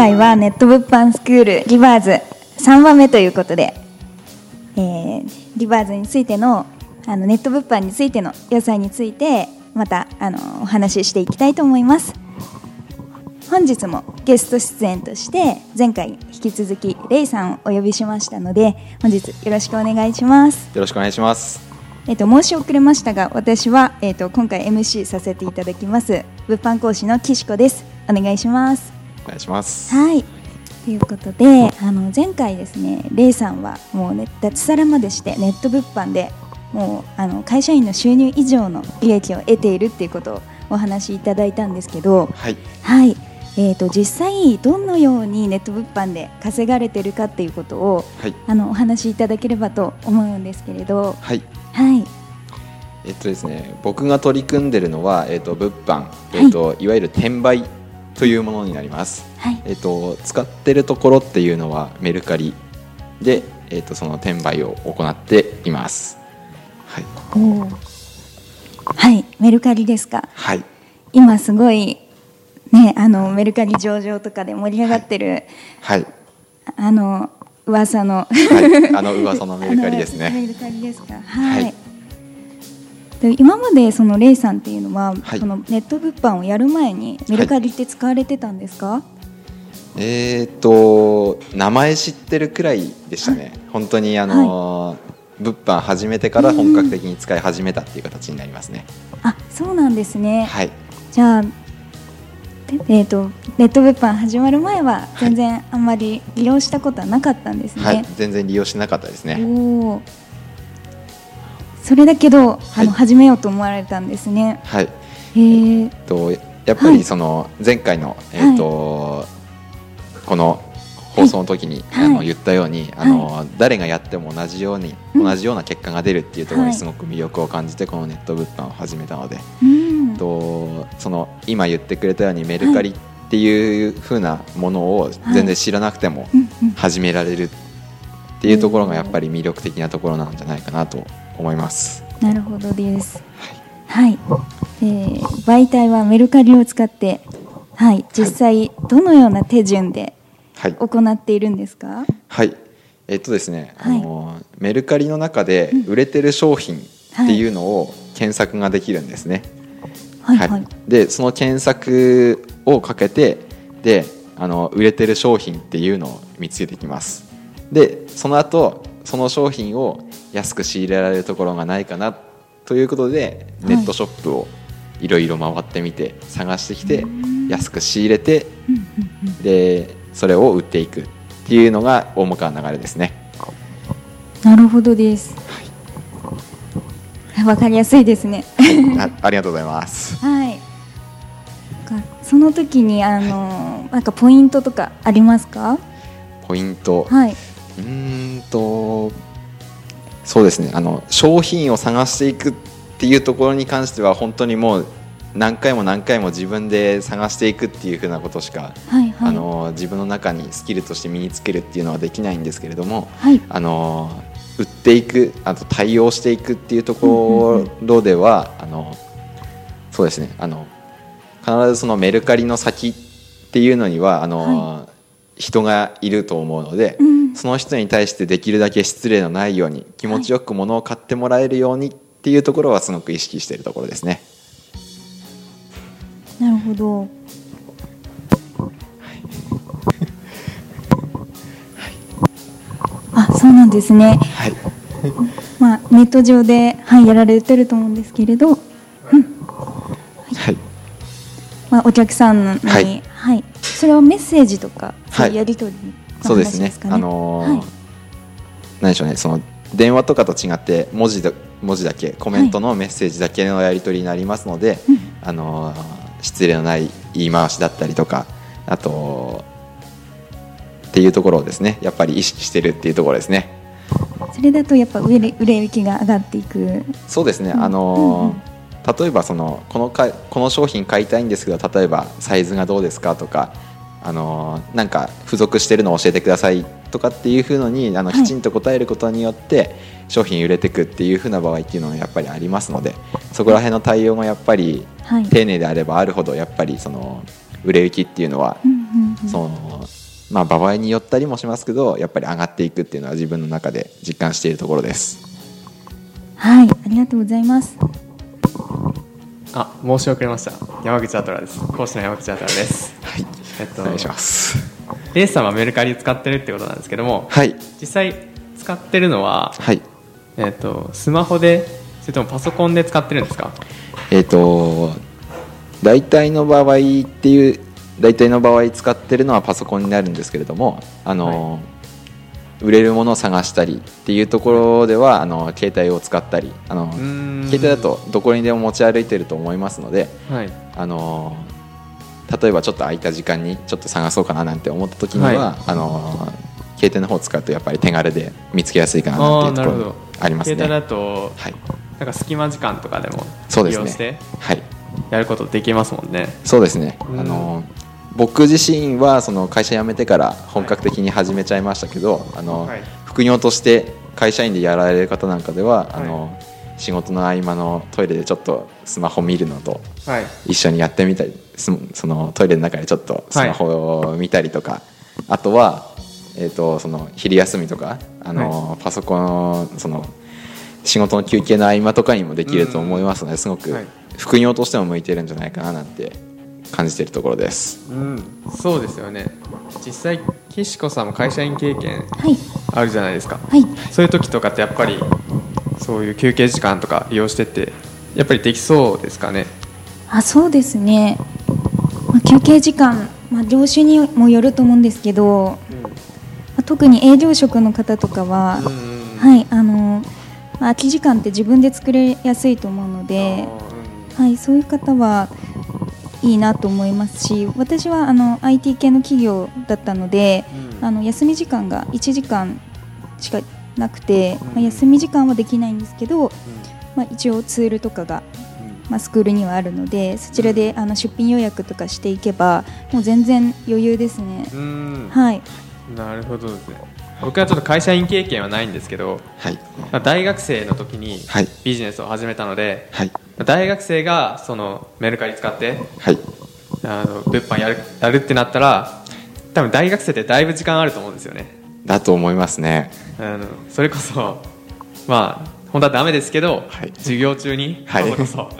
回はネット物販スクールリバーズ3番目ということで、えー、リバーズについてのあのネット物販についての良さについてまたあのお話ししていきたいと思います。本日もゲスト出演として前回引き続きレイさんをお呼びしましたので本日よろしくお願いします。よろしくお願いします。えっと、申し遅れましたが私は、えっと、今回 MC させていただきます物販講師の岸子です。お願いしますお願いします。はい。ということであの前回ですねレイさんはもう、ね、脱サラまでしてネット物販でもうあの会社員の収入以上の利益を得ているっていうことをお話しいただいたんですけどはい、はい。えーと、実際どのようにネット物販で稼がれてるかっていうことを、はい、あのお話しいただければと思うんですけれどはい、はい、えっとですね僕が取り組んでるのは、えっと、物販、えっと、はい、いわゆる転売というものになります、はい、えっと、使ってるところっていうのはメルカリで、えっと、その転売を行っています。はい。はい。メルカリですか？はい。今すごいねあのメルカリ上場とかで盛り上がってるはい、あの噂の、はい、あの噂のメルカリですね。メルカリですか？はい、はいで今までそのレイさんっていうのは、はい、そのネット物販をやる前にメルカリって使われてたんですか、はい、えーと名前知ってるくらいでしたね、本当にあの、はい、物販始めてから本格的に使い始めたっていう形になりますね。あそうなんですね、はい、じゃあえーと、ネット物販始まる前は全然あんまり利用したことはなかったんですね、はい、全然利用しなかったですね。おそれだけど、はい、あの始めようと思われたんですね。はい。えー、とやっぱりその前回の、えっ、ー、と、この放送の時に、あの言ったように、あの誰がやっても同じように、同じような結果が出るっていうところにすごく魅力を感じてこのネット物販を始めたので、とその今言ってくれたようにメルカリっていうふうなものを全然知らなくても始められるっていうところがやっぱり魅力的なところなんじゃないかなと思います。なるほどです。はい、はい、えー、媒体はメルカリを使ってはい。実際どのような手順で行っているんですか？はい、はい、えっとですね、はい、あのメルカリの中で売れてる商品っていうのを検索ができるんですね、はい、はい、でその検索をかけてであの売れてる商品っていうのを見つけてきます。でその後その商品を安く仕入れられるところがないかなということでネットショップをいろいろ回ってみて探してきて安く仕入れてでそれを売っていくっていうのが大まかな流れですね。なるほどです。わ、はい、かりやすいですね。あありがとうございます。はい。その時にあの、なんかポイントとかありますか？ポイント。はい。うんとそうですね。あの商品を探していくっていうところに関しては本当にもう何回も何回も自分で探していくっていうふうなことしか、はいはい、あの自分の中にスキルとして身につけるっていうのはできないんですけれども、はい、あの売っていくあと対応していくっていうところでは、あのそうですね。あの必ずそのメルカリの先っていうのにはあの、はい、人がいると思うので。うんその人に対してできるだけ失礼のないように気持ちよく物を買ってもらえるようにっていうところはすごく意識しているところですね。なるほど。あ、そうなんですね。はい。まあネット上ではいやられてると思うんですけれど、うん、はい。まあお客さんに、はい、はい、それはメッセージとかいうやり取りそうですね。あのーはい、何でしょうね。その電話とかと違って文字だ文字だけコメントのメッセージだけのやり取りになりますので、はい、あのー、失礼のない言い回しだったりとか、あとっていうところをですね、やっぱり意識してるっていうところですね。それだとやっぱ売れ売れ行きが上がっていく。そうですね。あのー例えばそのこのかこの商品買いたいんですけど例えばサイズがどうですかとかあのなんか付属してるのを教えてくださいとかっていうふうのにあのきちんと答えることによって商品売れていくっていうふうな場合っていうのはやっぱりありますのでそこら辺の対応がやっぱり丁寧であればあるほどやっぱりその売れ行きっていうのはそのまあ場合によったりもしますけどやっぱり上がっていくっていうのは自分の中で実感しているところです。はい。ありがとうございます。あ申し遅れました。山口アトラです。講師の山口アトラです。はいえっとお願いします。レイさんはメルカリ使ってるってことなんですけどもはい。実際使ってるのは、はい。えっとスマホでそれともパソコンで使ってるんですか？えっ、と大体の場合っていう大体の場合使ってるのはパソコンになるんですけれどもあの、売れるものを探したりっていうところではあの携帯を使ったりあのん。携帯だとどこにでも持ち歩いてると思いますのではい。あの例えばちょっと空いた時間にちょっと探そうかななんて思った時には、はい。あの携帯の方を使うとやっぱり手軽で見つけやすいかななんていうところありますね。携帯だとはい、なんか隙間時間とかでも利用してはい。やることできますもんね。そうですね、うん。あの僕自身はその会社辞めてから本格的に始めちゃいましたけど、あのはい。副業として会社員でやられる方なんかでは、い。あの仕事の合間のトイレでちょっとスマホ見るのとはい。一緒にやってみたりそそのトイレの中でちょっとスマホを見たりとか、あとは、えー、とその昼休みとかあの、パソコンその仕事の休憩の合間とかにもできると思いますので、すごくはい。副業としても向いてるんじゃないかななんて感じているところです。うん。そうですよね。実際岸子さんも会社員経験はい。あるじゃないですか。はい。そういう時とかってやっぱりそういう休憩時間とか利用してってやっぱりできそうですかね？あそうですね、まあ、休憩時間、まあ、業種にもよると思うんですけど、まあ特に営業職の方とかは、うんはいあのまあ空き時間って自分で作れやすいと思うので、はい、そういう方はいいなと思いますし私はあの IT 系の企業だったので、うん。あの休み時間が1時間しかなくて、うん。まあ、休み時間はできないんですけど、まあ、一応ツールとかが、まあ、スクールにはあるのでそちらであの出品予約とかしていけばもう全然余裕ですね。うん。はい、なるほどですね。僕はちょっと会社員経験はないんですけどはい、まあ大学生の時にはい。ビジネスを始めたので、はい。大学生がそのメルカリ使ってはい。あの物販やるやるってなったら多分大学生ってだいぶ時間あると思うんですよね。だと思いますね。あのそれこそまあ本当はダメですけど、はい。授業中にこはい。そこそ、こ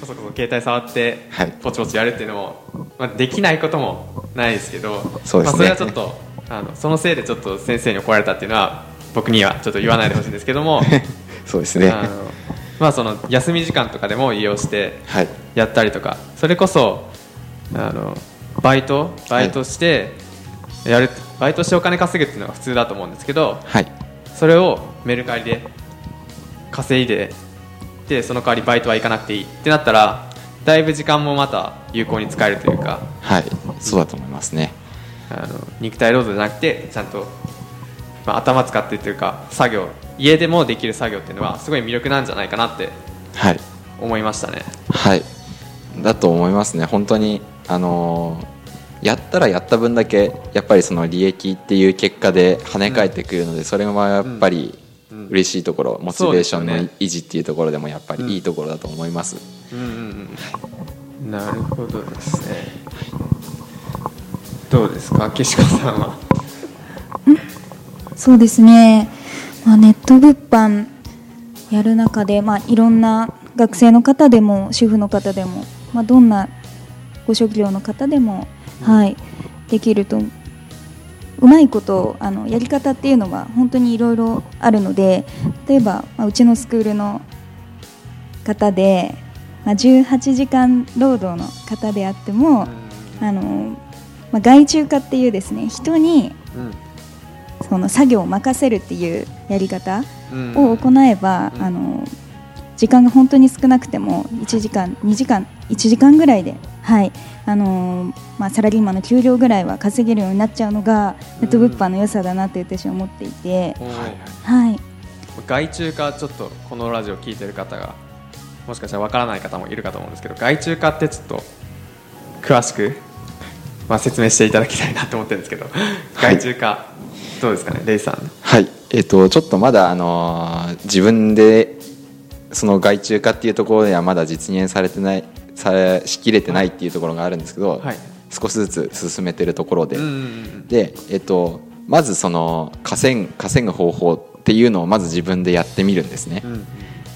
そこそ携帯触って、はい。ポチポチやるっていうのも、まあ、できないこともないですけどそうですね。まあ、それはちょっとあのそのせいでちょっと先生に怒られたっていうのは僕にはちょっと言わないでほしいんですけども そうですね。あのまあ、その休み時間とかでも利用してはい。やったりとかそれこそあのバイトバイトしてやる、バイトしてお金稼ぐっていうのが普通だと思うんですけどはい。それをメルカリで稼いででその代わりバイトは行かなくていいってなったらだいぶ時間もまた有効に使えるというかはいそうだと思いますね。あの肉体労働じゃなくてちゃんと、まあ、頭使ってというか作業家でもできる作業っていうのはすごい魅力なんじゃないかなってはい思いましたね。はいだと思いますね本当にあのーやったらやった分だけやっぱりその利益っていう結果で跳ね返ってくるので、それはやっぱりうん嬉しいところ、モチベーションのそうですよね。維持っていうところでもやっぱりいいところだと思います、うんうんうん、なるほどですね。どうですか、岸子さんは？そうですね、まあ、ネット物販やる中で、まあ、いろんな学生の方でも主婦の方でも、まあ、どんなご職業の方でも、はい、できるとうまいことあのやり方っていうのは本当にいろいろあるので例えば、まあ、うちのスクールの方で、まあ、18時間労働の方であっても、あのまあ、外注化っていうですね人にその作業を任せるっていうやり方うん。を行えば、うん。あの時間が本当に少なくても1時間2時間1時間ぐらいで、はい。あのーまあ、サラリーマンの給料ぐらいは稼げるようになっちゃうのがネット物販の良さだなって私は思っていて、はい、外注化ちょっとこのラジオ聞いてる方がもしかしたらわからない方もいるかと思うんですけど外注化ってちょっと詳しく、まあ、説明していただきたいなと思ってるんですけど、外注化どうですかねレイさん。はい。えっ、とちょっとまだあのー自分でその外注化っていうところではまだ実現されてないされしきれてないっていうところがあるんですけど、はい。少しずつ進めてるところで、うんうんで、えっと、まずその稼ぐ稼ぐ方法っていうのをまず自分でやってみるんですね、うんうん。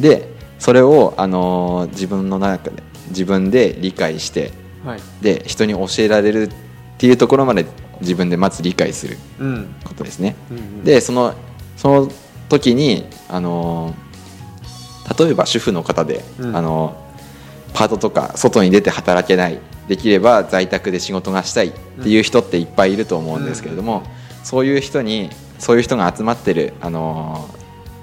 でそれを、あのー自分の中で自分で理解してはい。で人に教えられるっていうところまで自分でまず理解するうんことですね、うん。うんでそのその時に、あのー例えば主婦の方で、うん。あのーパートとか外に出て働けない。できれば在宅で仕事がしたいっていう人っていっぱいいると思うんですけれども、そういう人にそういう人が集まってる、あのー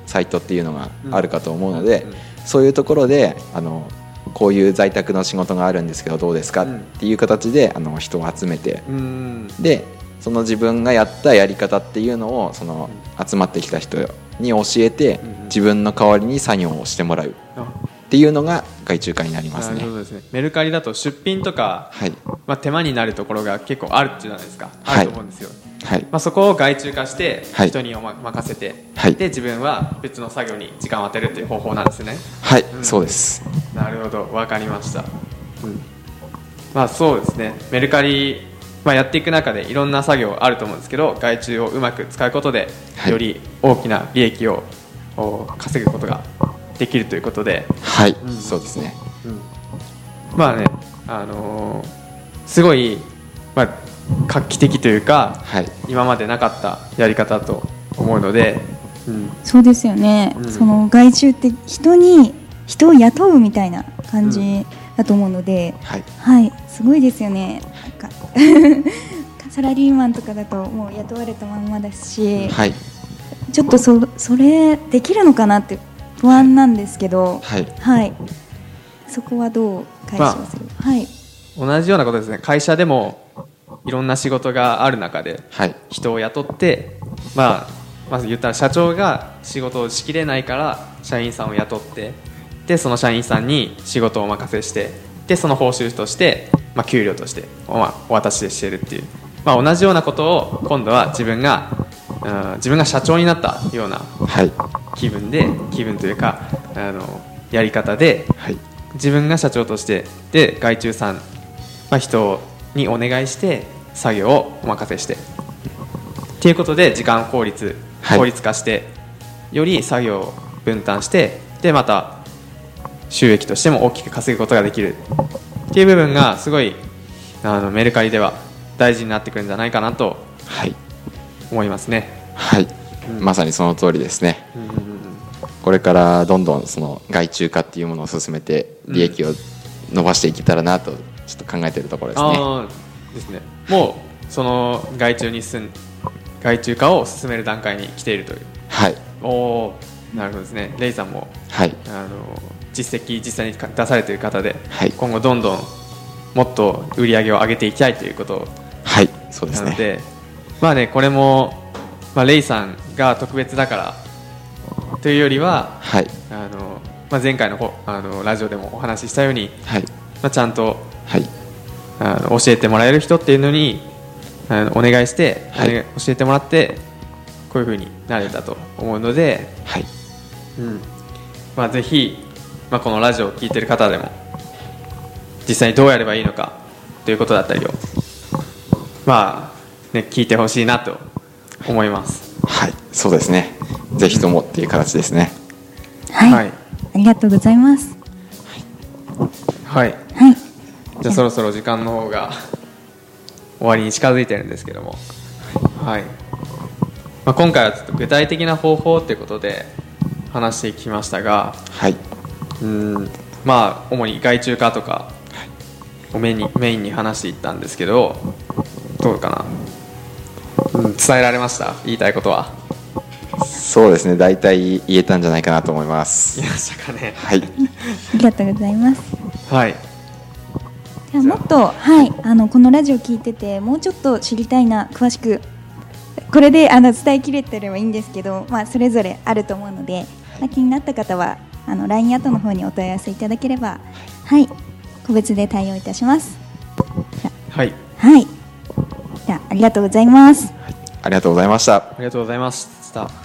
サイトっていうのがあるかと思うので、そういうところで、あのこういう在宅の仕事があるんですけどどうですか？うん。っていう形であの人を集めてうんでその自分がやったやり方っていうのをその集まってきた人に教えてうん。自分の代わりに作業をしてもらう。あっていうのが外注化になりますね。ね。メルカリだと出品とか、はい。まあ、手間になるところが結構あるじゃないですか。あはい。ると思うんですよ、はい。まあ、そこを外注化してはい。人におま任せて、はい。で自分は別の作業に時間を当てるっていう方法なんですね。はい、うん。そうです。なるほど。分かりました、うん、まあそうですね。メルカリ、まあ、やっていく中でいろんな作業あると思うんですけど外注をうまく使うことで、はい。より大きな利益をお稼ぐことができるということで、はい、うんそうですね。まあね、あのーすごい、まあ、画期的というかはい、今までなかったやり方と思うので、うん、そうですよね、うん。その外注って人に人を雇うみたいな感じだと思うので、はい、はい。すごいですよね。なんか サラリーマンとかだともう雇われたまんまですし、はい、ちょっとそそれできるのかなって不安なんですけどはい、はい。そこはどう解消する、はい。同じようなことですね。会社でもいろんな仕事がある中ではい、人を雇って、まあ、まず言ったら社長が仕事をしきれないから社員さんを雇ってでその社員さんに仕事をお任せしてでその報酬として、まあ、給料としてお,、まあ、お渡ししてるっていう、まあ、同じようなことを今度は自分がうん自分が社長になったようなはい、気分で気分というかあのやり方ではい、自分が社長としてで外注さん、まあ、人にお願いして作業をお任せして。っていうことで時間効率はい。効率化して、より作業を分担してでまた収益としても大きく稼ぐことができる。っていう部分がすごいあのメルカリでは大事になってくるんじゃないかなとはい、思いますね。はい、うんまさにその通りですね。これからどんどんその外注化っていうものを進めて利益を伸ばしていけたらなとちょっと考えているところですね。ですね。もうその外注に進ん外注化を進める段階に来ているという。はい、おおなるほどですね。レイさんもはい、あの実績実際に出されている方で、はい。今後どんどんもっと売り上げを上げていきたいということはい、そうですね。なのでまあねこれも、まあ、レイさんが特別だからというよりははい、あの、まあ、前回のほあのラジオでもお話ししたように、はい、まあ、ちゃんとはい、あの教えてもらえる人っていうのにあのお願いして、はい。教えてもらってこういうふうになれたと思うので、はい、うん。まあ、ぜひ、まあ、このラジオを聞いてる方でも実際にどうやればいいのかということだったりを、まあね、聞いてほしいなと思います。はい、そうですね。ぜひともっていう形ですね。はい、はい。ありがとうございます。はい、はい。じゃあそろそろ時間の方が終わりに近づいてるんですけども、はい。まあ、今回はちょっと具体的な方法ということで話してきましたがはい、うん。まあ主に外注化とかをメインにメインに話していったんですけどどうかな、うん、伝えられました？言いたいことは？そうですね。大体言えたんじゃないかなと思いま言す。い。ましたかね。はい、ありがとうございます。はい。じゃあもっと、はい、あのこのラジオ聞いててもうちょっと知りたいな詳しく。これであの伝えきれてればいいんですけど、まあ、それぞれあると思うので、まあ気になった方はあの LINE アットの方にお問い合わせいただければ、はい、個別で対応いたします。はい。あはい、じゃあありがとうございます。ありがとうございました。ありがとうございました